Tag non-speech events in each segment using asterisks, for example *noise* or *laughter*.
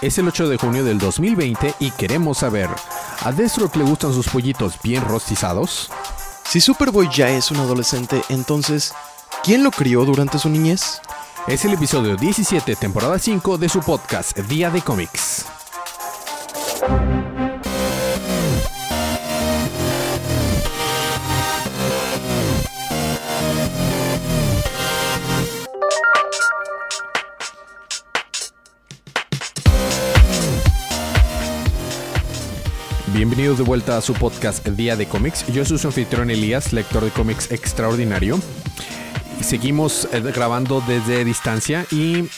Es el 8 de junio del 2020 y queremos saber, ¿a Deathstroke le gustan sus pollitos bien rostizados? Si Superboy ya es un adolescente, entonces, ¿quién lo crió durante su niñez? Es el episodio 17, temporada 5 de su podcast Día de Cómics. Bienvenidos de vuelta a su podcast Día de Cómics. Yo soy su anfitrión Elías, lector de cómics extraordinario. Seguimos eh, grabando desde distancia y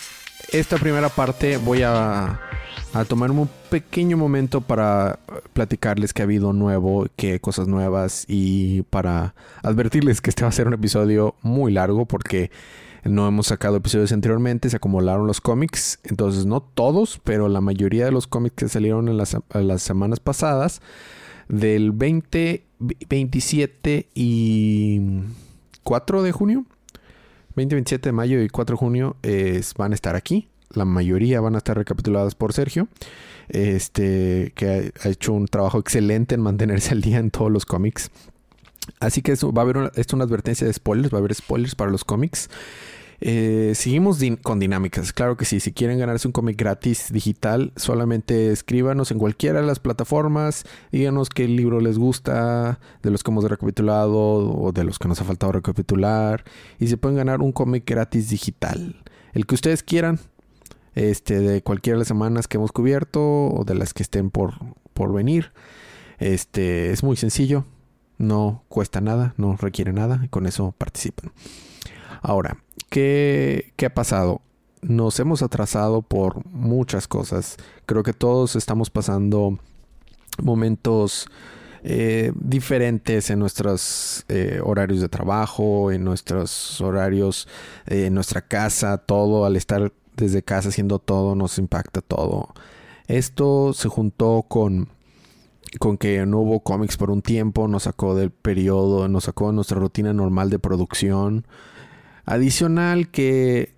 esta primera parte voy a, a tomarme un pequeño momento para platicarles que ha habido nuevo, que cosas nuevas y para advertirles que este va a ser un episodio muy largo porque no hemos sacado episodios anteriormente, se acumularon los cómics, entonces no todos, pero la mayoría de los cómics que salieron en las, semanas pasadas, del 20, 27 y 4 de junio, 20, 27 de mayo y 4 de junio van a estar aquí. La mayoría van a estar recapituladas por Sergio, este, que ha, hecho un trabajo excelente en mantenerse al día en todos los cómics. Así que eso, va a haber una, una advertencia de spoilers, va a haber spoilers para los cómics. Eh, seguimos con dinámicas, claro que sí. Si quieren ganarse un cómic gratis digital, solamente escríbanos en cualquiera de las plataformas, díganos qué libro les gusta, de los que hemos recapitulado o de los que nos ha faltado recapitular, y se pueden ganar un cómic gratis digital, el que ustedes quieran, este, de cualquiera de las semanas que hemos cubierto o de las que estén por, por venir. Este, es muy sencillo, no cuesta nada, no requiere nada, y con eso participan. Ahora, ¿qué, ¿qué ha pasado? Nos hemos atrasado por muchas cosas. Creo que todos estamos pasando momentos eh, diferentes en nuestros eh, horarios de trabajo, en nuestros horarios, eh, en nuestra casa, todo, al estar desde casa haciendo todo, nos impacta todo. Esto se juntó con con que no hubo cómics por un tiempo, nos sacó del periodo, nos sacó de nuestra rutina normal de producción. Adicional que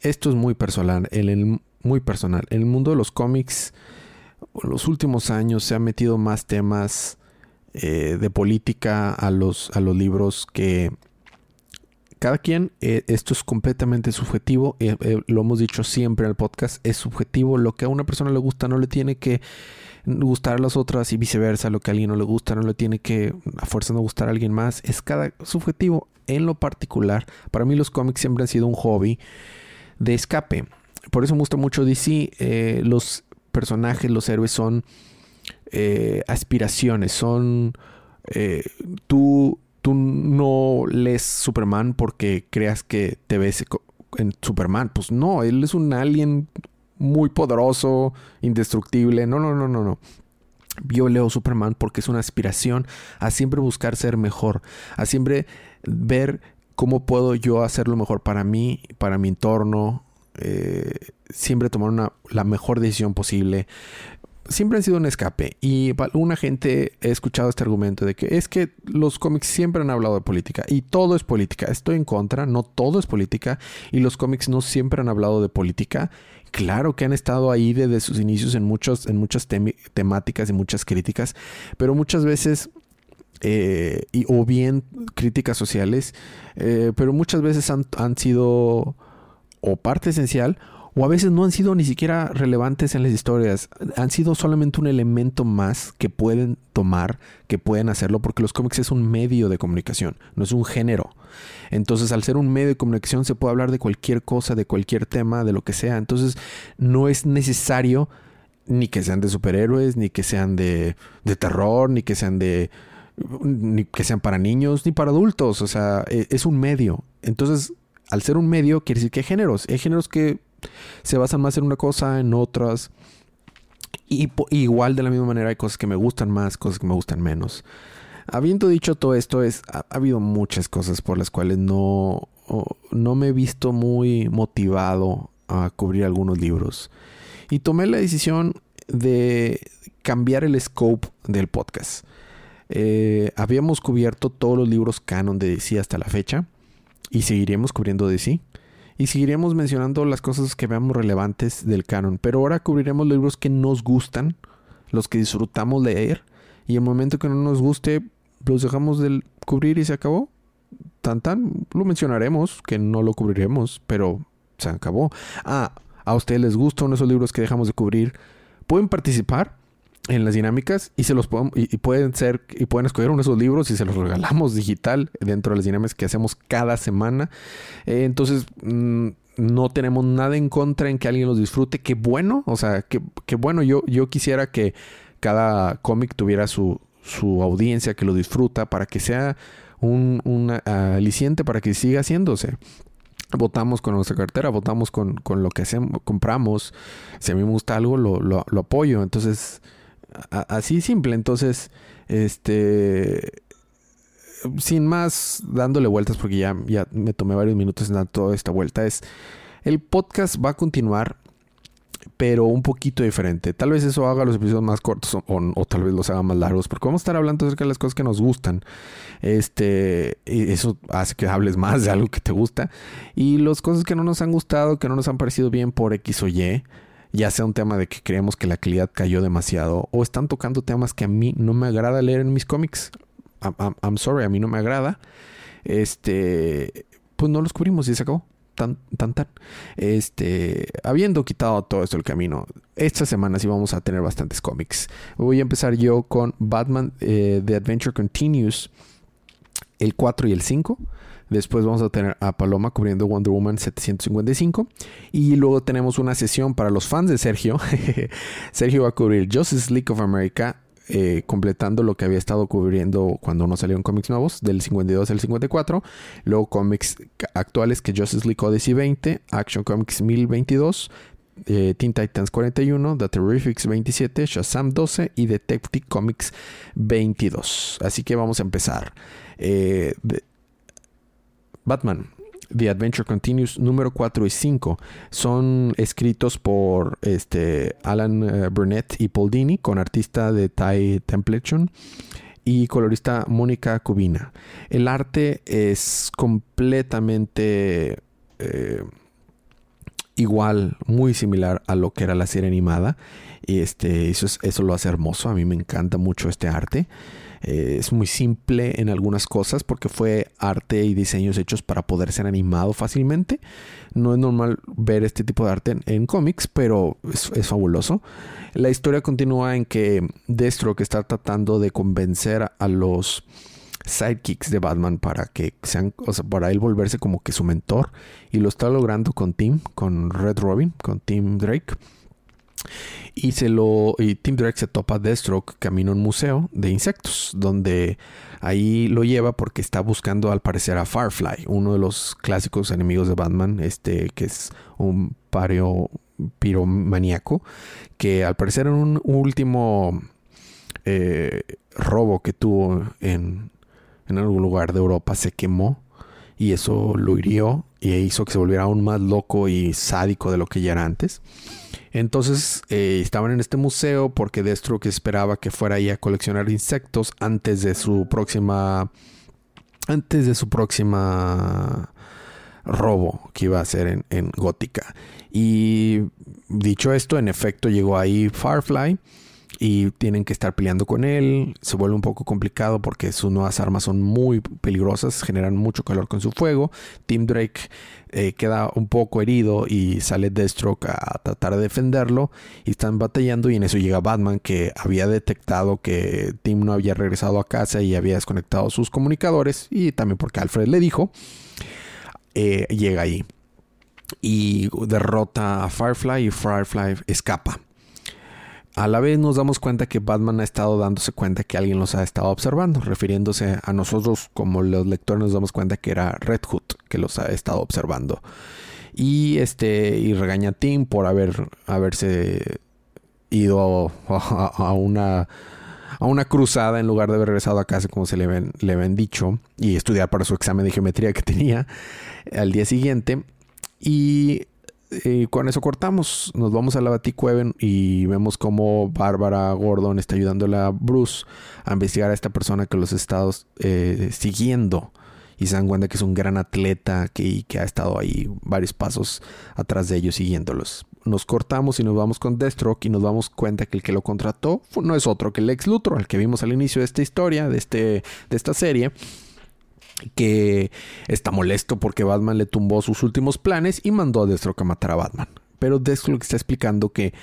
esto es muy personal, el, muy personal. El mundo de los cómics, en los últimos años se han metido más temas eh, de política a los, a los libros que cada quien, eh, esto es completamente subjetivo, eh, lo hemos dicho siempre en el podcast, es subjetivo, lo que a una persona le gusta no le tiene que gustar a las otras y viceversa, lo que a alguien no le gusta no le tiene que a fuerza no gustar a alguien más, es cada subjetivo. En lo particular, para mí los cómics siempre han sido un hobby de escape. Por eso me gusta mucho DC. Eh, los personajes, los héroes son eh, aspiraciones, son... Eh, tú, tú no lees Superman porque creas que te ves en Superman. Pues no, él es un alien muy poderoso, indestructible. No, no, no, no, no. Yo leo Superman porque es una aspiración a siempre buscar ser mejor, a siempre ver cómo puedo yo hacerlo mejor para mí, para mi entorno, eh, siempre tomar una, la mejor decisión posible. Siempre han sido un escape y una gente he escuchado este argumento de que es que los cómics siempre han hablado de política y todo es política. Estoy en contra, no todo es política y los cómics no siempre han hablado de política Claro que han estado ahí desde sus inicios en, muchos, en muchas temáticas y muchas críticas, pero muchas veces, eh, o bien críticas sociales, eh, pero muchas veces han, han sido o parte esencial o a veces no han sido ni siquiera relevantes en las historias, han sido solamente un elemento más que pueden tomar, que pueden hacerlo, porque los cómics es un medio de comunicación, no es un género. Entonces, al ser un medio de comunicación se puede hablar de cualquier cosa, de cualquier tema, de lo que sea. Entonces, no es necesario ni que sean de superhéroes, ni que sean de, terror, ni que sean de ni que sean para niños, ni para adultos. O sea, e, es un medio. Entonces, al ser un medio, quiere decir que hay géneros. Hay géneros que se basan más en una cosa, en otras. Y, igual de la misma manera hay cosas que me gustan más, cosas que me gustan menos. Habiendo dicho todo esto, es, ha, habido muchas cosas por las cuales no, no me he visto muy motivado a cubrir algunos libros. Y tomé la decisión de cambiar el scope del podcast. Eh, habíamos cubierto todos los libros canon de DC hasta la fecha y seguiremos cubriendo DC y seguiremos mencionando las cosas que veamos relevantes del canon. Pero ahora cubriremos libros que nos gustan, los que disfrutamos leer, y el momento que no nos guste, los dejamos de cubrir y se acabó. Tan tan, lo mencionaremos, que no lo cubriremos, pero se acabó. Ah, a ustedes les gustan esos libros que dejamos de cubrir, pueden participar en las dinámicas y se los podemos, y, pueden ser y pueden escoger uno de esos libros y se los regalamos digital dentro de las dinámicas que hacemos cada semana. Eh, entonces mm, no tenemos nada en contra en que alguien los disfrute. Qué bueno, o sea, qué, bueno. Yo, yo quisiera que cada cómic tuviera su, su audiencia que lo disfruta para que sea un, un aliciente para que siga haciéndose votamos con nuestra cartera, votamos con, con, lo que hacemos, compramos. Si a mí me gusta algo, lo, lo apoyo. Entonces, así simple. Entonces, este sin más dándole vueltas porque ya, ya me tomé varios minutos en dar toda esta vuelta es el podcast va a continuar pero un poquito diferente. Tal vez eso haga los episodios más cortos o, tal vez los haga más largos, porque vamos a estar hablando acerca de las cosas que nos gustan. Este, eso hace que hables más de algo que te gusta. Y las cosas que no nos han gustado, que no nos han parecido bien por X o Y, ya sea un tema de que creemos que la calidad cayó demasiado o están tocando temas que a mí no me agrada leer en mis cómics. I'm, sorry, a mí no me agrada. Este, pues no los cubrimos y se acabó. Tan, tan, tan. Este, habiendo quitado todo esto del camino, esta semana sí vamos a tener bastantes cómics. Voy a empezar yo con Batman eh, The Adventure Continues, el 4 y el 5. Después vamos a tener a Paloma cubriendo Wonder Woman 755. Y luego tenemos una sesión para los fans de Sergio. *laughs* Sergio va a cubrir Justice League of America. Eh, completando lo que había estado cubriendo cuando no salieron cómics nuevos, del 52 al 54. Luego cómics actuales que Justice League Odyssey 20, Action Comics 1022, eh, Teen Titans 41, The Terrifics 27, Shazam 12 y Detective Comics 22. Así que vamos a empezar. Eh, Batman. The Adventure Continues número 4 y 5 son escritos por este, Alan eh, Burnett y Paul Dini con artista de Ty Templeton y colorista Mónica Cubina. El arte es completamente eh, igual, muy similar a lo que era la serie animada. Y este, eso, eso lo hace hermoso. A mí me encanta mucho este arte. Eh, es muy simple en algunas cosas porque fue arte y diseños hechos para poder ser animado fácilmente. No es normal ver este tipo de arte en, cómics, pero es, fabuloso. La historia continúa en que Destro que está tratando de convencer a los sidekicks de Batman para que sean, o sea, para él volverse como que su mentor y lo está logrando con Tim, con Red Robin, con Tim Drake. Y se lo. Y Tim Drake se topa Deathstroke camino a un museo de insectos. Donde ahí lo lleva porque está buscando al parecer a Firefly, uno de los clásicos enemigos de Batman, este que es un pario piromaníaco. Que al parecer en un último eh, robo que tuvo en, en algún lugar de Europa se quemó. Y eso lo hirió y hizo que se volviera aún más loco y sádico de lo que ya era antes. Entonces eh, estaban en este museo porque que esperaba que fuera ahí a coleccionar insectos antes de su próxima. Antes de su próxima robo que iba a hacer en, en Gótica. Y dicho esto, en efecto llegó ahí Firefly y tienen que estar peleando con él. Se vuelve un poco complicado porque sus nuevas armas son muy peligrosas, generan mucho calor con su fuego. Tim Drake eh, queda un poco herido y sale Deathstroke a tratar de defenderlo y están batallando y en eso llega Batman que había detectado que Tim no había regresado a casa y había desconectado sus comunicadores y también porque Alfred le dijo, eh, llega ahí y derrota a Firefly y Firefly escapa. A la vez nos damos cuenta que Batman ha estado dándose cuenta que alguien los ha estado observando, refiriéndose a nosotros como los lectores nos damos cuenta que era Red Hood que los ha estado observando. Y este y regaña a Tim por haber haberse ido a, una a una cruzada en lugar de haber regresado a casa como se le, ven, le habían dicho y estudiar para su examen de geometría que tenía al día siguiente. Y y con eso cortamos. Nos vamos a la Baticueven y vemos cómo Bárbara Gordon está ayudándole a Bruce a investigar a esta persona que los está eh, siguiendo y se dan cuenta que es un gran atleta que, ha estado ahí varios pasos atrás de ellos siguiéndolos. Nos cortamos y nos vamos con Deathstroke y nos damos cuenta que el que lo contrató no es otro que el ex Luthor, el que vimos al inicio de esta historia, de, este, de esta serie que está molesto porque Batman le tumbó sus últimos planes y mandó a Deathstroke a matar a Batman. Pero Deathstroke está explicando que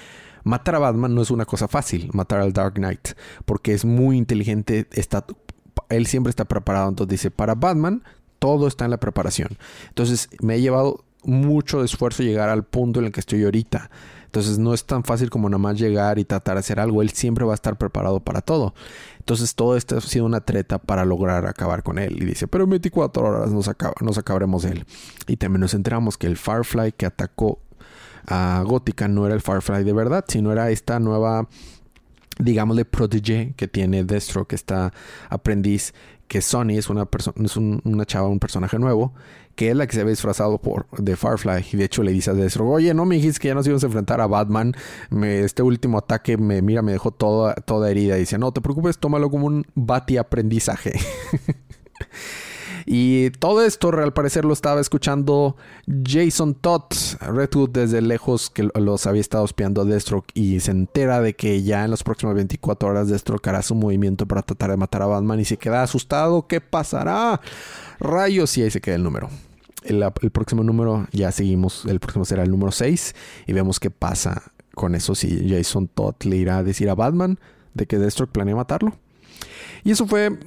matar a Batman no es una cosa fácil, matar al Dark Knight, porque es muy inteligente, está, él siempre está preparado, entonces dice, para Batman todo está en la preparación. Entonces me ha llevado mucho esfuerzo llegar al punto en el que estoy ahorita. Entonces no es tan fácil como nada más llegar y tratar de hacer algo. Él siempre va a estar preparado para todo. Entonces todo esto ha sido una treta para lograr acabar con él. Y dice, pero en 24 horas nos, acaba, acabaremos de él. Y también nos enteramos que el Firefly que atacó a Gótica no era el Firefly de verdad, sino era esta nueva, digámosle, protege que tiene Destro, que está aprendiz que Sony es una persona, es una chava, un personaje nuevo, que es la que se ve disfrazado por de Firefly. Y de hecho le dice a Destro, oye, no me dijiste que ya nos íbamos a enfrentar a Batman. Este último ataque me, mira, me dejó toda, toda herida. Y dice, no te preocupes, tómalo como un bati aprendizaje. *laughs* Y todo esto, al parecer, lo estaba escuchando Jason Todd. Redwood desde lejos que los había estado espiando a Deathstroke y se entera de que ya en las próximas 24 horas Deathstroke hará su movimiento para tratar de matar a Batman y se queda asustado. ¿Qué pasará? Rayos, y ahí se queda el número. El, próximo número, ya seguimos, el próximo será el número 6 y vemos qué pasa con eso. Si Jason Todd le irá a decir a Batman de que Deathstroke planea matarlo. Y eso fue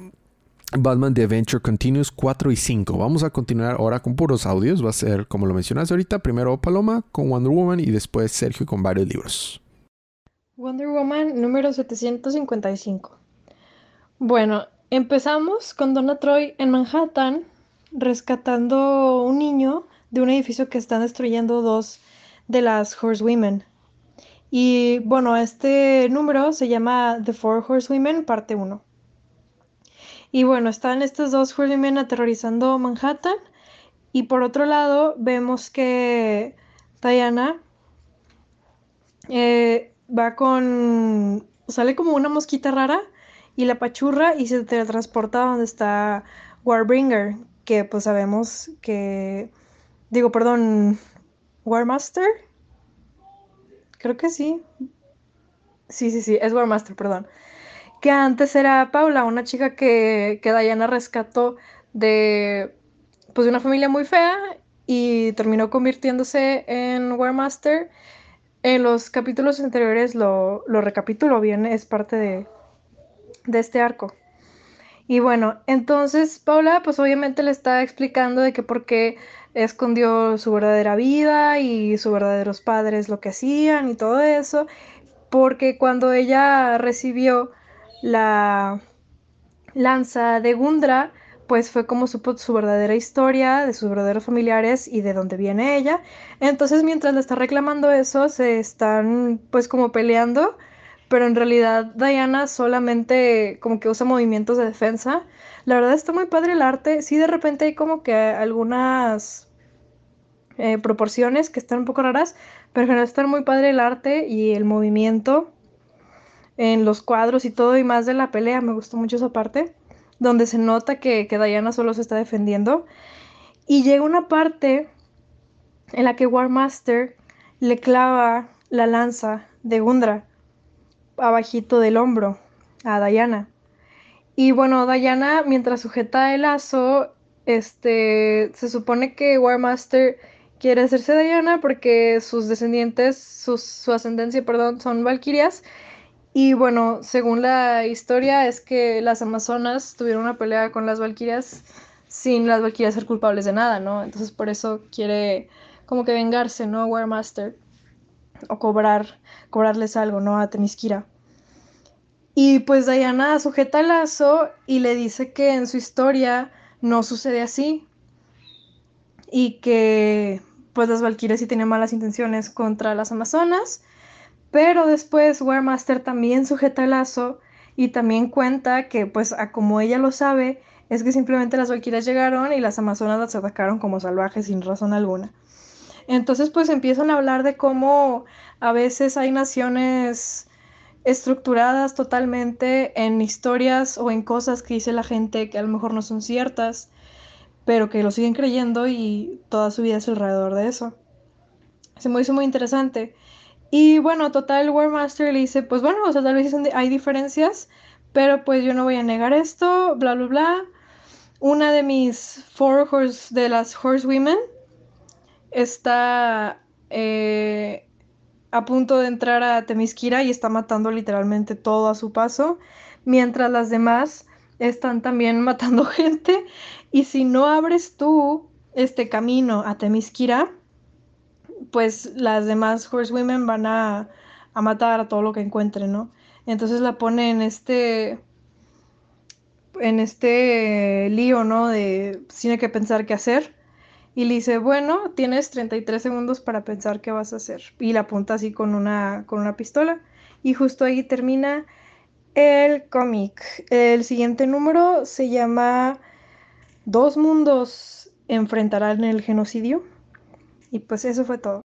Batman The Adventure Continues 4 y 5. Vamos a continuar ahora con puros audios. Va a ser, como lo mencionaste ahorita, primero Paloma con Wonder Woman y después Sergio con varios libros. Wonder Woman número 755. Bueno, empezamos con Donna Troy en Manhattan rescatando un niño de un edificio que están destruyendo dos de las Horsewomen. Y bueno, este número se llama The Four Horsewomen, parte 1. Y bueno, están estos dos Horsemen aterrorizando Manhattan. Y por otro lado, vemos que Diana eh, va con. sale como una mosquita rara y la pachurra y se teletransporta donde está Warbringer, que pues sabemos que. Digo, perdón, Warmaster. Creo que sí. Sí, sí, sí, es Warmaster, perdón que antes era Paula, una chica que, que Diana rescató de, pues, de una familia muy fea y terminó convirtiéndose en Warmaster. En los capítulos anteriores lo, lo recapitulo bien, es parte de, de este arco. Y bueno, entonces Paula pues obviamente le está explicando de que por qué escondió su verdadera vida y sus verdaderos padres lo que hacían y todo eso, porque cuando ella recibió la lanza de Gundra, pues fue como supo su verdadera historia, de sus verdaderos familiares y de dónde viene ella. Entonces, mientras le está reclamando eso, se están pues como peleando, pero en realidad Diana solamente como que usa movimientos de defensa. La verdad está muy padre el arte. Sí, de repente hay como que algunas eh, proporciones que están un poco raras, pero en general está muy padre el arte y el movimiento en los cuadros y todo y más de la pelea. Me gustó mucho esa parte, donde se nota que, que Diana solo se está defendiendo. Y llega una parte en la que Warmaster le clava la lanza de Gundra abajito del hombro a Diana. Y bueno, Diana, mientras sujeta el lazo, este, se supone que Warmaster quiere hacerse Diana porque sus descendientes, su ascendencia, perdón, son valquirias y bueno, según la historia es que las Amazonas tuvieron una pelea con las Valquirias sin las Valquirias ser culpables de nada, ¿no? Entonces por eso quiere como que vengarse, ¿no? Warmaster. O cobrar, cobrarles algo, ¿no? A Temiskira. Y pues Diana sujeta el lazo y le dice que en su historia no sucede así. Y que pues las Valquirias sí tienen malas intenciones contra las Amazonas pero después Warmaster también sujeta el lazo y también cuenta que, pues, a como ella lo sabe, es que simplemente las valquirias llegaron y las amazonas las atacaron como salvajes sin razón alguna. Entonces, pues empiezan a hablar de cómo a veces hay naciones estructuradas totalmente en historias o en cosas que dice la gente que a lo mejor no son ciertas, pero que lo siguen creyendo y toda su vida es alrededor de eso. Se me hizo muy interesante. Y bueno, total, War Master le dice, pues bueno, o sea, tal vez hay diferencias, pero pues yo no voy a negar esto, bla, bla, bla. Una de mis four horse, de las horsewomen, está eh, a punto de entrar a Temisquira y está matando literalmente todo a su paso, mientras las demás están también *laughs* matando gente. Y si no abres tú este camino a Temisquira, pues las demás horsewomen van a, a matar a todo lo que encuentren, ¿no? Entonces la pone en este en este lío, ¿no? De tiene que pensar qué hacer. Y le dice, bueno, tienes 33 segundos para pensar qué vas a hacer. Y la apunta así con una, con una pistola. Y justo ahí termina el cómic. El siguiente número se llama Dos mundos enfrentarán el genocidio. Y pues eso fue todo.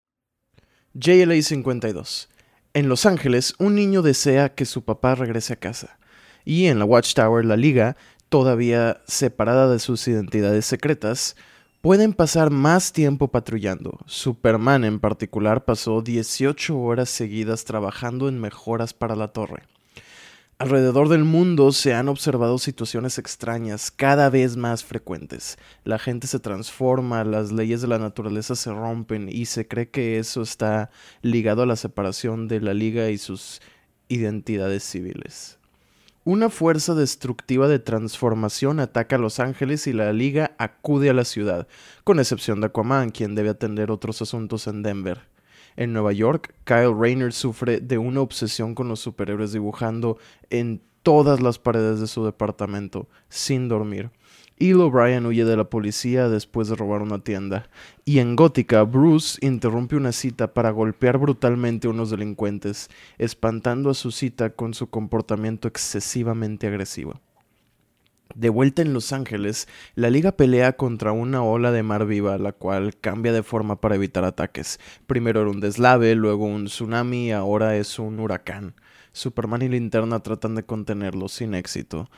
JLA 52. En Los Ángeles, un niño desea que su papá regrese a casa. Y en la Watchtower, la Liga, todavía separada de sus identidades secretas, pueden pasar más tiempo patrullando. Superman en particular pasó 18 horas seguidas trabajando en mejoras para la torre. Alrededor del mundo se han observado situaciones extrañas cada vez más frecuentes. La gente se transforma, las leyes de la naturaleza se rompen y se cree que eso está ligado a la separación de la liga y sus identidades civiles. Una fuerza destructiva de transformación ataca a Los Ángeles y la liga acude a la ciudad, con excepción de Aquaman, quien debe atender otros asuntos en Denver. En Nueva York, Kyle Rayner sufre de una obsesión con los superhéroes dibujando en todas las paredes de su departamento, sin dormir. Y O'Brien huye de la policía después de robar una tienda. Y en Gótica, Bruce interrumpe una cita para golpear brutalmente a unos delincuentes, espantando a su cita con su comportamiento excesivamente agresivo. De vuelta en Los Ángeles, la liga pelea contra una ola de mar viva, la cual cambia de forma para evitar ataques. Primero era un deslave, luego un tsunami, ahora es un huracán. Superman y Linterna tratan de contenerlo sin éxito.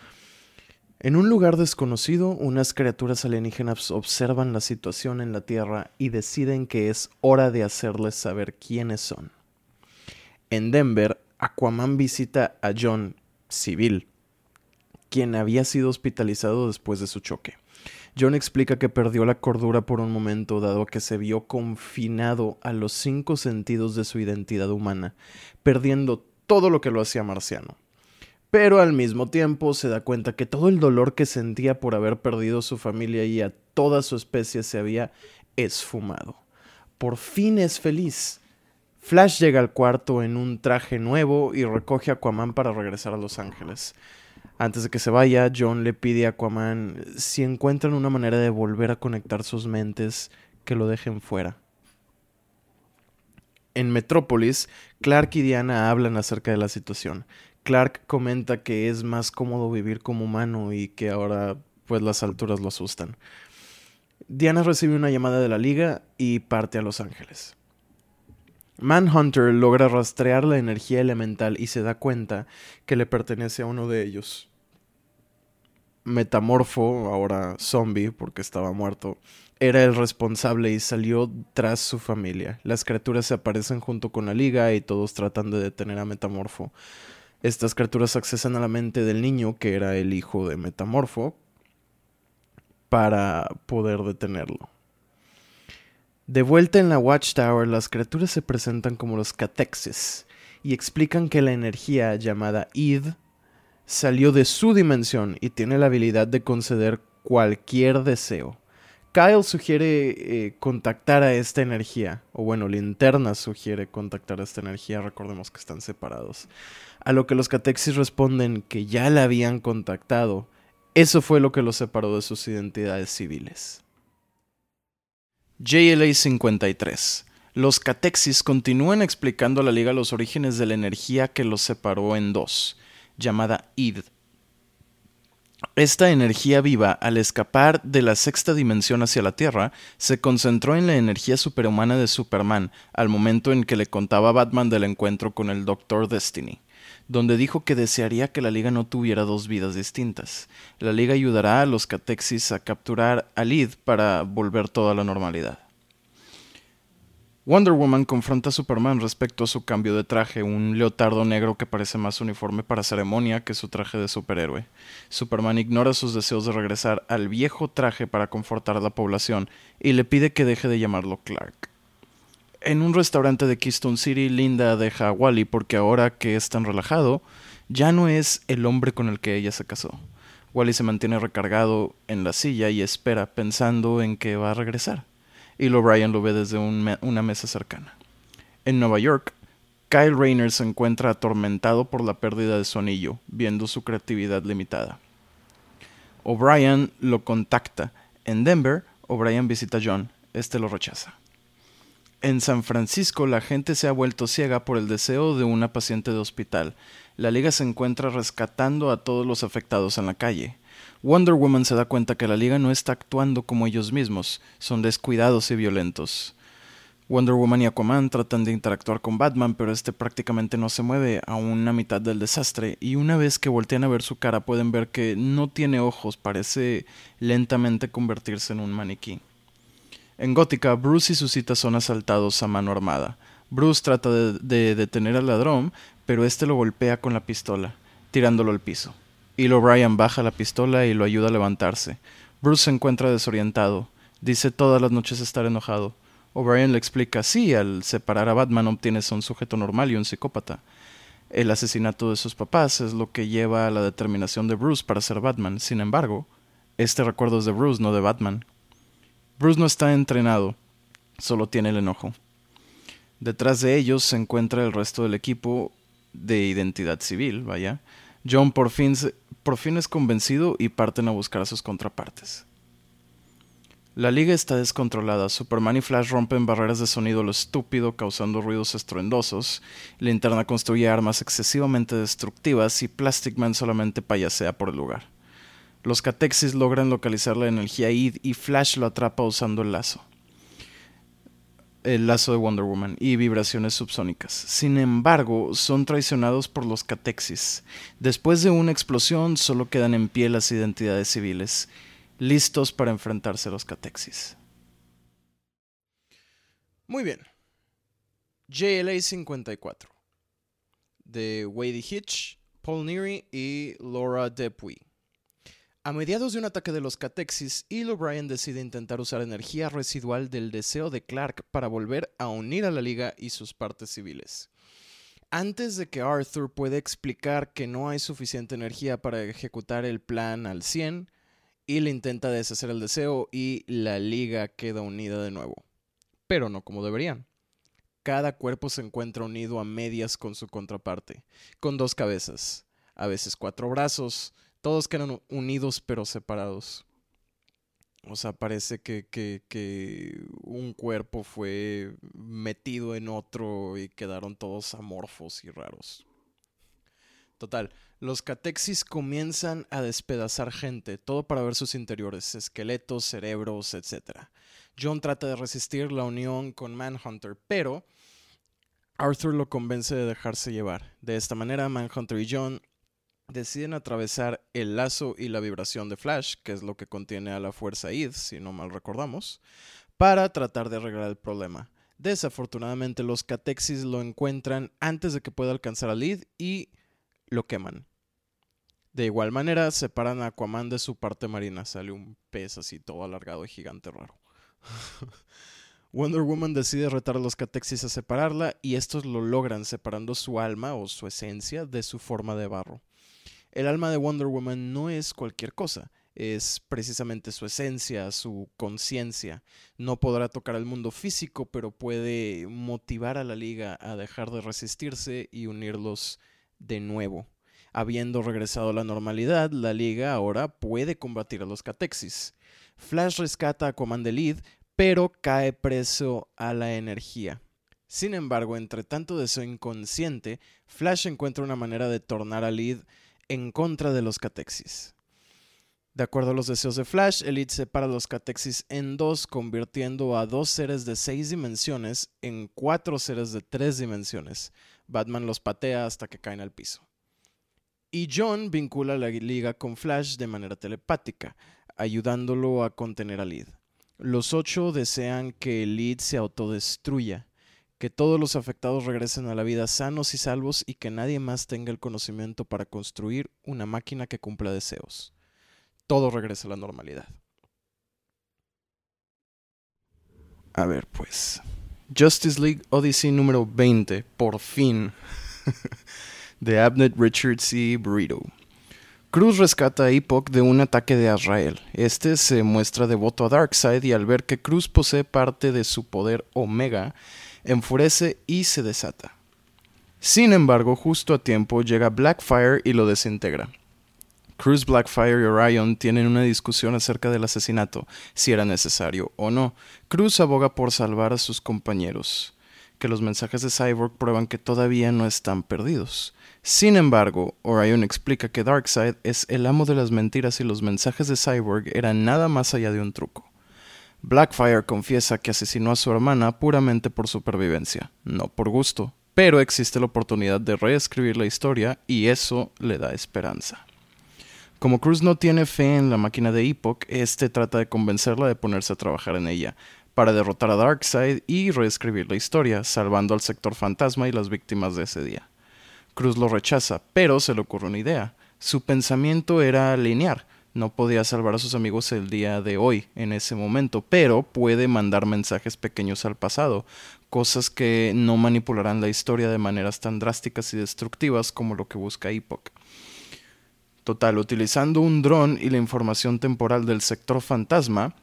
En un lugar desconocido, unas criaturas alienígenas observan la situación en la Tierra y deciden que es hora de hacerles saber quiénes son. En Denver, Aquaman visita a John, civil, quien había sido hospitalizado después de su choque. John explica que perdió la cordura por un momento dado que se vio confinado a los cinco sentidos de su identidad humana, perdiendo todo lo que lo hacía marciano. Pero al mismo tiempo se da cuenta que todo el dolor que sentía por haber perdido su familia y a toda su especie se había esfumado. Por fin es feliz. Flash llega al cuarto en un traje nuevo y recoge a Aquaman para regresar a Los Ángeles. Antes de que se vaya, John le pide a Aquaman si encuentran una manera de volver a conectar sus mentes, que lo dejen fuera. En Metrópolis, Clark y Diana hablan acerca de la situación. Clark comenta que es más cómodo vivir como humano y que ahora pues las alturas lo asustan. Diana recibe una llamada de la liga y parte a Los Ángeles. Manhunter logra rastrear la energía elemental y se da cuenta que le pertenece a uno de ellos. Metamorfo, ahora zombie porque estaba muerto, era el responsable y salió tras su familia. Las criaturas se aparecen junto con la liga y todos tratan de detener a Metamorfo. Estas criaturas accesan a la mente del niño, que era el hijo de Metamorfo, para poder detenerlo. De vuelta en la Watchtower, las criaturas se presentan como los Catexes y explican que la energía llamada Id salió de su dimensión y tiene la habilidad de conceder cualquier deseo. Kyle sugiere eh, contactar a esta energía, o bueno, Linterna sugiere contactar a esta energía, recordemos que están separados. A lo que los Catexis responden que ya la habían contactado. Eso fue lo que los separó de sus identidades civiles. JLA 53. Los Catexis continúan explicando a la Liga los orígenes de la energía que los separó en dos llamada Id. Esta energía viva, al escapar de la sexta dimensión hacia la Tierra, se concentró en la energía superhumana de Superman al momento en que le contaba a Batman del encuentro con el Doctor Destiny. donde dijo que desearía que la liga no tuviera dos vidas distintas. La liga ayudará a los Catexis a capturar a Lid para volver toda la normalidad. Wonder Woman confronta a Superman respecto a su cambio de traje, un leotardo negro que parece más uniforme para ceremonia que su traje de superhéroe. Superman ignora sus deseos de regresar al viejo traje para confortar a la población y le pide que deje de llamarlo Clark. En un restaurante de Keystone City, Linda deja a Wally porque ahora que es tan relajado, ya no es el hombre con el que ella se casó. Wally se mantiene recargado en la silla y espera pensando en que va a regresar y O'Brien lo ve desde una mesa cercana. En Nueva York, Kyle Rayner se encuentra atormentado por la pérdida de su anillo, viendo su creatividad limitada. O'Brien lo contacta. En Denver, O'Brien visita a John. Este lo rechaza. En San Francisco, la gente se ha vuelto ciega por el deseo de una paciente de hospital. La liga se encuentra rescatando a todos los afectados en la calle. Wonder Woman se da cuenta que la liga no está actuando como ellos mismos, son descuidados y violentos. Wonder Woman y Aquaman tratan de interactuar con Batman, pero este prácticamente no se mueve a una mitad del desastre, y una vez que voltean a ver su cara pueden ver que no tiene ojos, parece lentamente convertirse en un maniquí. En Gótica, Bruce y su cita son asaltados a mano armada. Bruce trata de, de detener al ladrón, pero este lo golpea con la pistola, tirándolo al piso. Bill O'Brien baja la pistola y lo ayuda a levantarse. Bruce se encuentra desorientado. Dice todas las noches estar enojado. O'Brien le explica, sí, al separar a Batman obtienes a un sujeto normal y un psicópata. El asesinato de sus papás es lo que lleva a la determinación de Bruce para ser Batman. Sin embargo, este recuerdo es de Bruce, no de Batman. Bruce no está entrenado, solo tiene el enojo. Detrás de ellos se encuentra el resto del equipo de identidad civil, vaya. John por fin es convencido y parten a buscar a sus contrapartes. La liga está descontrolada. Superman y Flash rompen barreras de sonido lo estúpido, causando ruidos estruendosos. Linterna construye armas excesivamente destructivas y Plastic Man solamente payasea por el lugar. Los Catexis logran localizar la energía id y Flash lo atrapa usando el lazo el lazo de Wonder Woman y vibraciones subsónicas. Sin embargo, son traicionados por los catexis. Después de una explosión, solo quedan en pie las identidades civiles, listos para enfrentarse a los catexis. Muy bien. JLA 54 de Wade Hitch, Paul Neary y Laura Depuy. A mediados de un ataque de los Catexis, Eel O'Brien decide intentar usar energía residual del deseo de Clark para volver a unir a la Liga y sus partes civiles. Antes de que Arthur pueda explicar que no hay suficiente energía para ejecutar el plan al 100, Eel intenta deshacer el deseo y la Liga queda unida de nuevo. Pero no como deberían. Cada cuerpo se encuentra unido a medias con su contraparte, con dos cabezas, a veces cuatro brazos, todos quedan unidos pero separados. O sea, parece que, que, un cuerpo fue metido en otro y quedaron todos amorfos y raros. Total, los catexis comienzan a despedazar gente, todo para ver sus interiores, esqueletos, cerebros, etc. John trata de resistir la unión con Manhunter, pero Arthur lo convence de dejarse llevar. De esta manera, Manhunter y John deciden atravesar el lazo y la vibración de Flash, que es lo que contiene a la fuerza id, si no mal recordamos, para tratar de arreglar el problema. Desafortunadamente los catexis lo encuentran antes de que pueda alcanzar al id y lo queman. De igual manera, separan a Aquaman de su parte marina. Sale un pez así todo alargado y gigante raro. *laughs* Wonder Woman decide retar a los catexis a separarla y estos lo logran separando su alma o su esencia de su forma de barro. El alma de Wonder Woman no es cualquier cosa, es precisamente su esencia, su conciencia. No podrá tocar al mundo físico, pero puede motivar a la liga a dejar de resistirse y unirlos de nuevo. Habiendo regresado a la normalidad, la liga ahora puede combatir a los catexis. Flash rescata a Command Lead, pero cae preso a la energía. Sin embargo, entre tanto deseo inconsciente, Flash encuentra una manera de tornar a Lead en contra de los catexis. De acuerdo a los deseos de Flash, Elite separa los catexis en dos, convirtiendo a dos seres de seis dimensiones en cuatro seres de tres dimensiones. Batman los patea hasta que caen al piso. Y John vincula la liga con Flash de manera telepática, ayudándolo a contener a Lead. Los ocho desean que Lead se autodestruya, que todos los afectados regresen a la vida sanos y salvos y que nadie más tenga el conocimiento para construir una máquina que cumpla deseos. Todo regresa a la normalidad. A ver, pues. Justice League Odyssey número 20, por fin. *laughs* de Abnett Richards y Burrito. Cruz rescata a Epoch de un ataque de Azrael. Este se muestra devoto a Darkseid y al ver que Cruz posee parte de su poder Omega, enfurece y se desata. Sin embargo, justo a tiempo llega Blackfire y lo desintegra. Cruz, Blackfire y Orion tienen una discusión acerca del asesinato, si era necesario o no. Cruz aboga por salvar a sus compañeros, que los mensajes de Cyborg prueban que todavía no están perdidos. Sin embargo, Orion explica que Darkseid es el amo de las mentiras y los mensajes de Cyborg eran nada más allá de un truco. Blackfire confiesa que asesinó a su hermana puramente por supervivencia, no por gusto, pero existe la oportunidad de reescribir la historia y eso le da esperanza. Como Cruz no tiene fe en la máquina de Epoch, este trata de convencerla de ponerse a trabajar en ella, para derrotar a Darkseid y reescribir la historia, salvando al sector fantasma y las víctimas de ese día. Cruz lo rechaza, pero se le ocurre una idea. Su pensamiento era lineal, no podía salvar a sus amigos el día de hoy, en ese momento, pero puede mandar mensajes pequeños al pasado, cosas que no manipularán la historia de maneras tan drásticas y destructivas como lo que busca Epoch. Total, utilizando un dron y la información temporal del sector fantasma,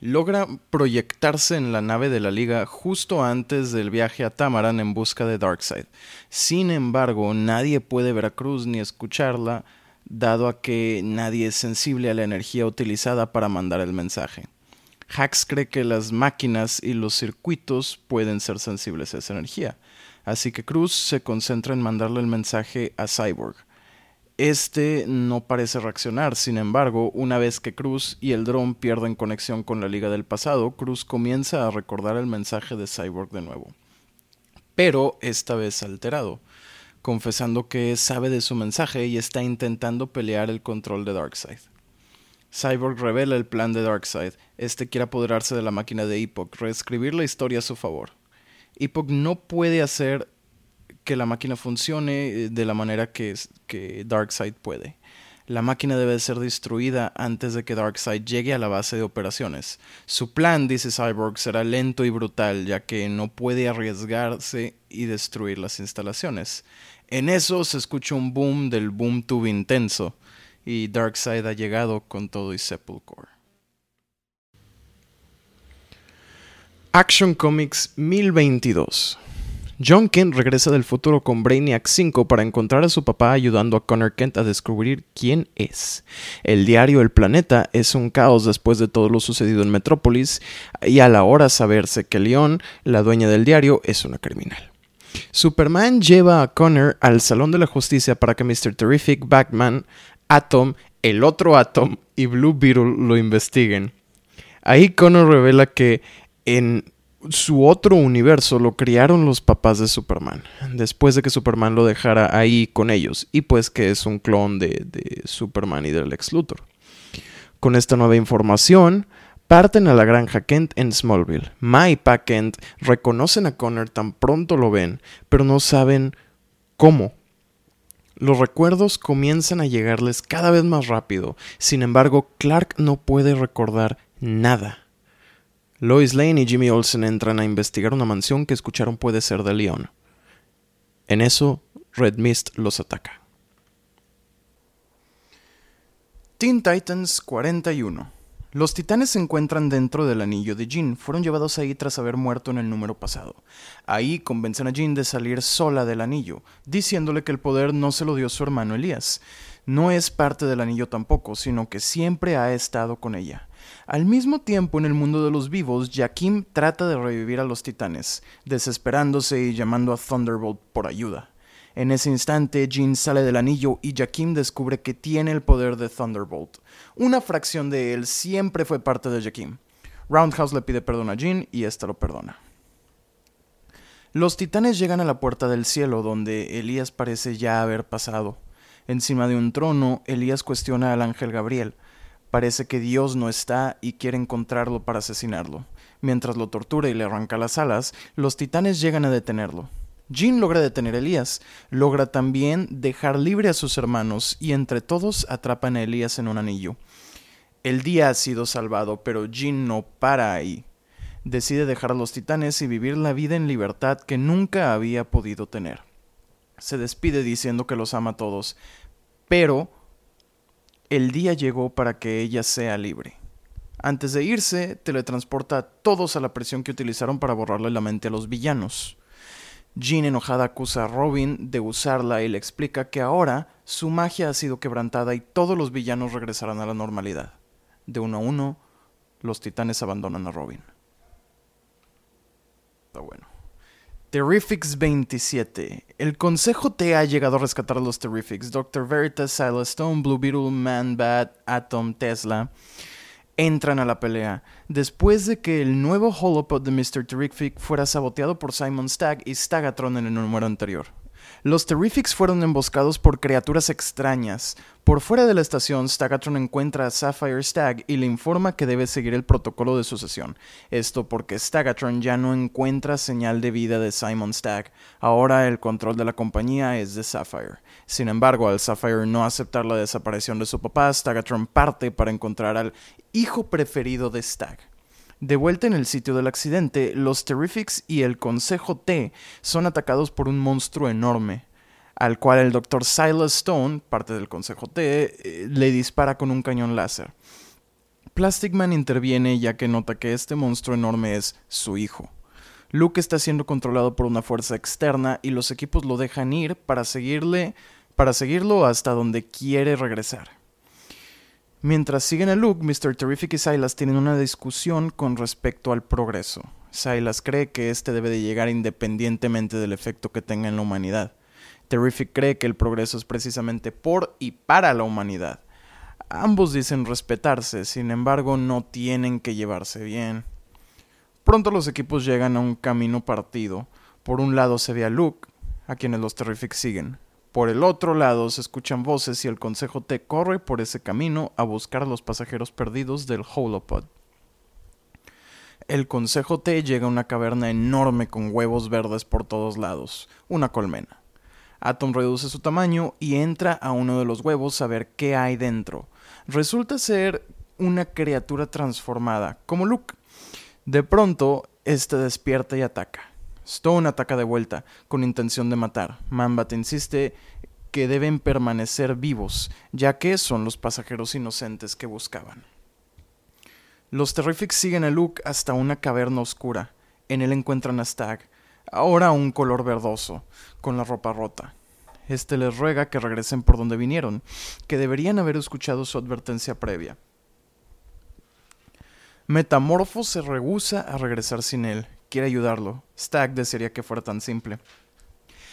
logra proyectarse en la nave de la Liga justo antes del viaje a Tamaran en busca de Darkseid. Sin embargo, nadie puede ver a Cruz ni escucharla, dado a que nadie es sensible a la energía utilizada para mandar el mensaje. Hax cree que las máquinas y los circuitos pueden ser sensibles a esa energía, así que Cruz se concentra en mandarle el mensaje a Cyborg. Este no parece reaccionar, sin embargo, una vez que Cruz y el dron pierden conexión con la Liga del pasado, Cruz comienza a recordar el mensaje de Cyborg de nuevo. Pero esta vez alterado confesando que sabe de su mensaje y está intentando pelear el control de Darkseid. Cyborg revela el plan de Darkseid. Este quiere apoderarse de la máquina de Epoch, reescribir la historia a su favor. Epoch no puede hacer que la máquina funcione eh, de la manera que, que Darkseid puede. La máquina debe ser destruida antes de que Darkseid llegue a la base de operaciones. Su plan, dice Cyborg, será lento y brutal, ya que no puede arriesgarse y destruir las instalaciones. En eso se escucha un boom del boom tube intenso, y Darkseid ha llegado con todo y Sepulchre. Action Comics 1022 John Kent regresa del futuro con Brainiac 5 para encontrar a su papá ayudando a Connor Kent a descubrir quién es. El diario El Planeta es un caos después de todo lo sucedido en Metrópolis y a la hora saberse que Leon, la dueña del diario, es una criminal. Superman lleva a Connor al Salón de la Justicia para que Mr. Terrific, Batman, Atom, el otro Atom y Blue Beetle lo investiguen. Ahí Connor revela que en su otro universo lo criaron los papás de Superman, después de que Superman lo dejara ahí con ellos, y pues que es un clon de, Superman y del Lex Luthor. Con esta nueva información, parten a la granja Kent en Smallville. Ma y Pa Kent reconocen a Connor tan pronto lo ven, pero no saben cómo. Los recuerdos comienzan a llegarles cada vez más rápido, sin embargo Clark no puede recordar nada. Lois Lane y Jimmy Olsen entran a investigar una mansión que escucharon puede ser de Leon. En eso, Red Mist los ataca. Teen Titans 41 los titanes se encuentran dentro del anillo de Jean. Fueron llevados ahí tras haber muerto en el número pasado. Ahí convencen a Jean de salir sola del anillo, diciéndole que el poder no se lo dio su hermano Elías. No es parte del anillo tampoco, sino que siempre ha estado con ella. Al mismo tiempo, en el mundo de los vivos, Jakim trata de revivir a los titanes, desesperándose y llamando a Thunderbolt por ayuda. En ese instante, Jean sale del anillo y Jakim descubre que tiene el poder de Thunderbolt. Una fracción de él siempre fue parte de Jakim. Roundhouse le pide perdón a Jean y ésta lo perdona. Los titanes llegan a la puerta del cielo, donde Elías parece ya haber pasado. Encima de un trono, Elías cuestiona al ángel Gabriel. Parece que Dios no está y quiere encontrarlo para asesinarlo. Mientras lo tortura y le arranca las alas, los titanes llegan a detenerlo. Jean logra detener a Elías, logra también dejar libre a sus hermanos y entre todos atrapan a Elías en un anillo. El día ha sido salvado, pero Jean no para ahí. Decide dejar a los titanes y vivir la vida en libertad que nunca había podido tener. Se despide diciendo que los ama a todos, pero el día llegó para que ella sea libre. Antes de irse, teletransporta a todos a la presión que utilizaron para borrarle la mente a los villanos. Jean enojada acusa a Robin de usarla y le explica que ahora su magia ha sido quebrantada y todos los villanos regresarán a la normalidad. De uno a uno, los titanes abandonan a Robin. Está bueno. Terrifics 27. El Consejo T ha llegado a rescatar a los Terrifics. Dr. Veritas, Silas Stone, Blue Beetle, Man Bat, Atom, Tesla entran a la pelea, después de que el nuevo holopod de Mr. Terrific fuera saboteado por Simon Stagg y Stagatron en el número anterior. Los Terrifics fueron emboscados por criaturas extrañas. Por fuera de la estación, Stagatron encuentra a Sapphire Stag y le informa que debe seguir el protocolo de sucesión. Esto porque Stagatron ya no encuentra señal de vida de Simon Stag. Ahora el control de la compañía es de Sapphire. Sin embargo, al Sapphire no aceptar la desaparición de su papá, Stagatron parte para encontrar al hijo preferido de Stag. De vuelta en el sitio del accidente, los Terrifics y el Consejo T son atacados por un monstruo enorme, al cual el Dr. Silas Stone, parte del Consejo T, eh, le dispara con un cañón láser. Plastic Man interviene ya que nota que este monstruo enorme es su hijo. Luke está siendo controlado por una fuerza externa y los equipos lo dejan ir para seguirle para seguirlo hasta donde quiere regresar. Mientras siguen a Luke, Mr. Terrific y Silas tienen una discusión con respecto al progreso. Silas cree que este debe de llegar independientemente del efecto que tenga en la humanidad. Terrific cree que el progreso es precisamente por y para la humanidad. Ambos dicen respetarse, sin embargo no tienen que llevarse bien. Pronto los equipos llegan a un camino partido. Por un lado se ve a Luke, a quienes los Terrific siguen. Por el otro lado se escuchan voces y el Consejo T corre por ese camino a buscar a los pasajeros perdidos del Holopod. El Consejo T llega a una caverna enorme con huevos verdes por todos lados, una colmena. Atom reduce su tamaño y entra a uno de los huevos a ver qué hay dentro. Resulta ser una criatura transformada, como Luke. De pronto, este despierta y ataca. Stone ataca de vuelta, con intención de matar. Mambat insiste que deben permanecer vivos, ya que son los pasajeros inocentes que buscaban. Los Terrifics siguen a Luke hasta una caverna oscura. En él encuentran a Stag, ahora un color verdoso, con la ropa rota. Este les ruega que regresen por donde vinieron, que deberían haber escuchado su advertencia previa. Metamorfo se rehúsa a regresar sin él quiere ayudarlo. Stag desearía que fuera tan simple.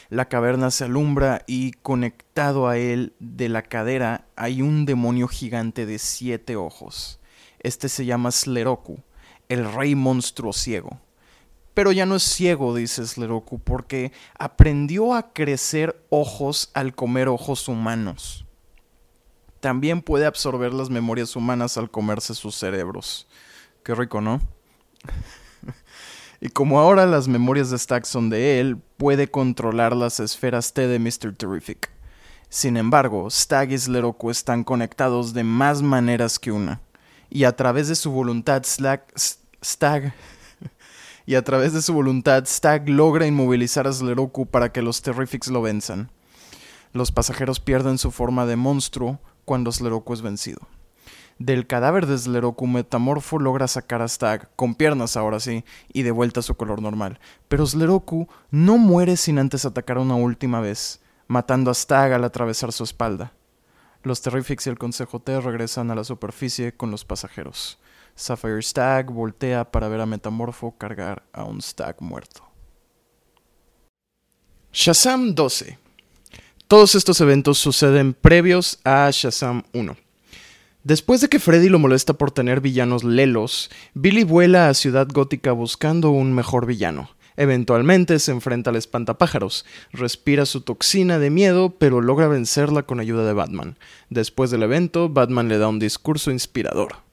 La caverna se alumbra y conectado a él de la cadera hay un demonio gigante de siete ojos. Este se llama Sleroku, el rey monstruo ciego. Pero ya no es ciego, dice Sleroku, porque aprendió a crecer ojos al comer ojos humanos. También puede absorber las memorias humanas al comerse sus cerebros. Qué rico, ¿no? *laughs* Y como ahora las memorias de Stack son de él, puede controlar las esferas T de Mr. Terrific. Sin embargo, Stag y Sleroku están conectados de más maneras que una. Y a través de su voluntad, Stag. *laughs* y a través de su voluntad, Stag logra inmovilizar a Sleroku para que los Terrifics lo venzan. Los pasajeros pierden su forma de monstruo cuando Sleroku es vencido. Del cadáver de Sleroku, Metamorfo logra sacar a Stag, con piernas ahora sí, y de vuelta a su color normal. Pero Sleroku no muere sin antes atacar una última vez, matando a Stag al atravesar su espalda. Los Terrifics y el Consejo T regresan a la superficie con los pasajeros. Sapphire Stag voltea para ver a Metamorfo cargar a un Stag muerto. Shazam 12. Todos estos eventos suceden previos a Shazam 1. Después de que Freddy lo molesta por tener villanos lelos, Billy vuela a Ciudad Gótica buscando un mejor villano. Eventualmente se enfrenta al espantapájaros, respira su toxina de miedo, pero logra vencerla con ayuda de Batman. Después del evento, Batman le da un discurso inspirador.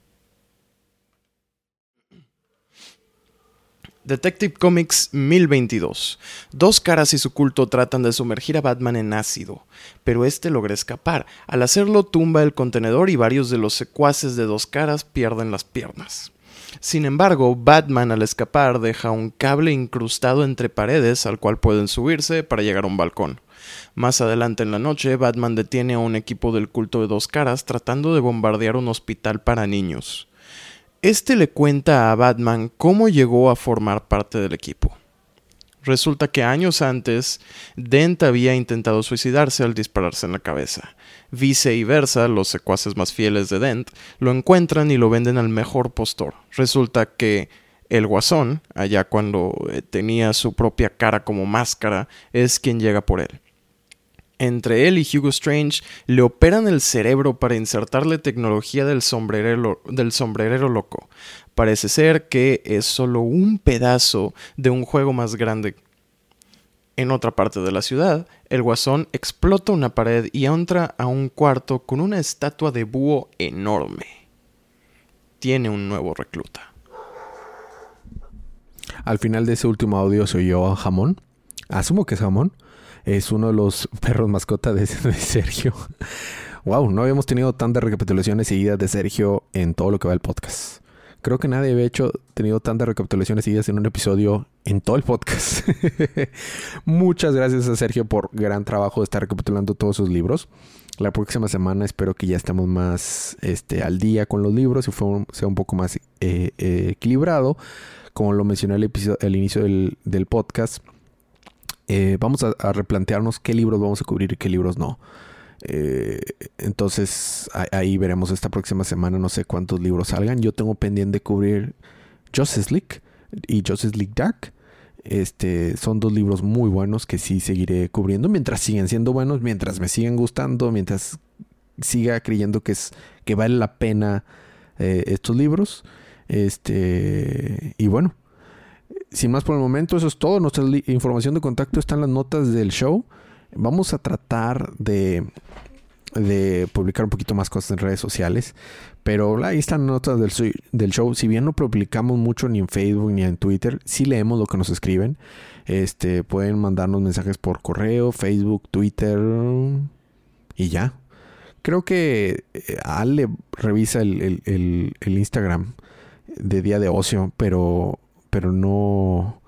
Detective Comics 1022. Dos caras y su culto tratan de sumergir a Batman en ácido, pero este logra escapar. Al hacerlo tumba el contenedor y varios de los secuaces de dos caras pierden las piernas. Sin embargo, Batman al escapar deja un cable incrustado entre paredes al cual pueden subirse para llegar a un balcón. Más adelante en la noche, Batman detiene a un equipo del culto de dos caras tratando de bombardear un hospital para niños. Este le cuenta a Batman cómo llegó a formar parte del equipo. Resulta que años antes, Dent había intentado suicidarse al dispararse en la cabeza. Vice y versa, los secuaces más fieles de Dent, lo encuentran y lo venden al mejor postor. Resulta que el guasón, allá cuando eh, tenía su propia cara como máscara, es quien llega por él. Entre él y Hugo Strange le operan el cerebro para insertarle tecnología del sombrerero, del sombrerero loco. Parece ser que es solo un pedazo de un juego más grande. En otra parte de la ciudad, el guasón explota una pared y entra a un cuarto con una estatua de búho enorme. Tiene un nuevo recluta. Al final de ese último audio se oyó jamón. Asumo que es jamón es uno de los *laughs* perros mascota de, Sergio. wow, no habíamos tenido tantas recapitulaciones seguidas de Sergio en todo lo que va el podcast. Creo que nadie había hecho tenido tantas recapitulaciones seguidas en un episodio en todo el podcast. *laughs* Muchas gracias a Sergio por gran trabajo de estar recapitulando todos sus libros. La próxima semana espero que ya estemos más este, al día con los libros y sea un poco más eh, eh, equilibrado. Como lo mencioné al, al inicio del, del podcast, eh, vamos a, replantearnos qué libros vamos a cubrir y qué libros no. Eh, entonces ahí veremos esta próxima semana, no sé cuántos libros salgan. Yo tengo pendiente de cubrir Justice League y Justice League Dark. Este, son dos libros muy buenos que sí seguiré cubriendo mientras siguen siendo buenos, mientras me siguen gustando, mientras siga creyendo que es que vale la pena eh, estos libros. Este, y bueno, sin más por el momento, eso es todo. Nuestra información de contacto está en las notas del show. Vamos a tratar de, de publicar un poquito más cosas en redes sociales. Pero ahí están notas del, show. Si bien no publicamos mucho ni en Facebook ni en Twitter, sí leemos lo que nos escriben. Este, pueden mandarnos mensajes por correo, Facebook, Twitter y ya. Creo que eh, Ale revisa el, el Instagram de día de ocio, pero pero no,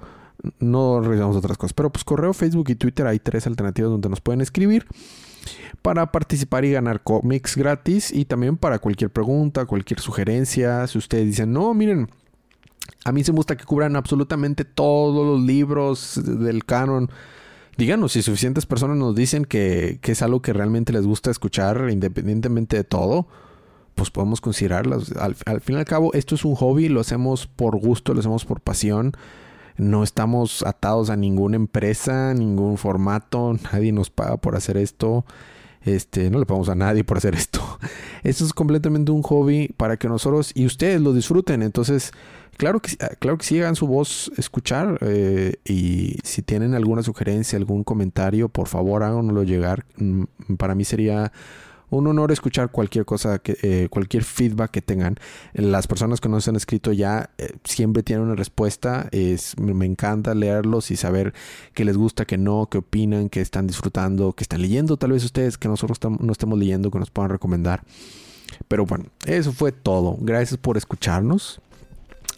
no revisamos otras cosas. Pero pues correo, Facebook y Twitter hay tres alternativas donde nos pueden escribir para participar y ganar cómics gratis y también para cualquier pregunta, cualquier sugerencia. Si ustedes dicen, no, miren, a mí se me gusta que cubran absolutamente todos los libros del canon. Díganos si suficientes personas nos dicen que, que es algo que realmente les gusta escuchar independientemente de todo pues podemos considerarlas. Al, fin y al cabo, esto es un hobby, lo hacemos por gusto, lo hacemos por pasión. No estamos atados a ninguna empresa, ningún formato, *laughs* nadie nos paga por hacer esto. Este, no le pagamos a nadie por hacer esto. *laughs* Esto es completamente un hobby para que nosotros y ustedes lo disfruten. Entonces, claro que, claro que sí, hagan su voz escuchar. Eh, y si tienen alguna sugerencia, algún comentario, por favor háganoslo llegar. Mm, para mí sería un honor escuchar cualquier cosa, eh, cualquier feedback que tengan. Las personas que nos han escrito ya eh, siempre tienen una respuesta. Es, me encanta leerlos y saber qué les gusta, qué no, qué opinan, qué están disfrutando, qué están leyendo. Tal vez ustedes que nosotros no estemos leyendo, que nos puedan recomendar. Pero bueno, eso fue todo. Gracias por escucharnos.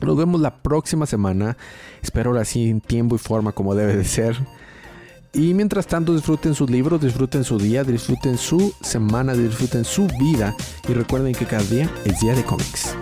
Nos vemos la próxima semana. Espero ahora sí en tiempo y forma como debe de ser. Y mientras tanto disfruten sus libros, disfruten su día, disfruten su semana, disfruten su vida y recuerden que cada día es día de cómics.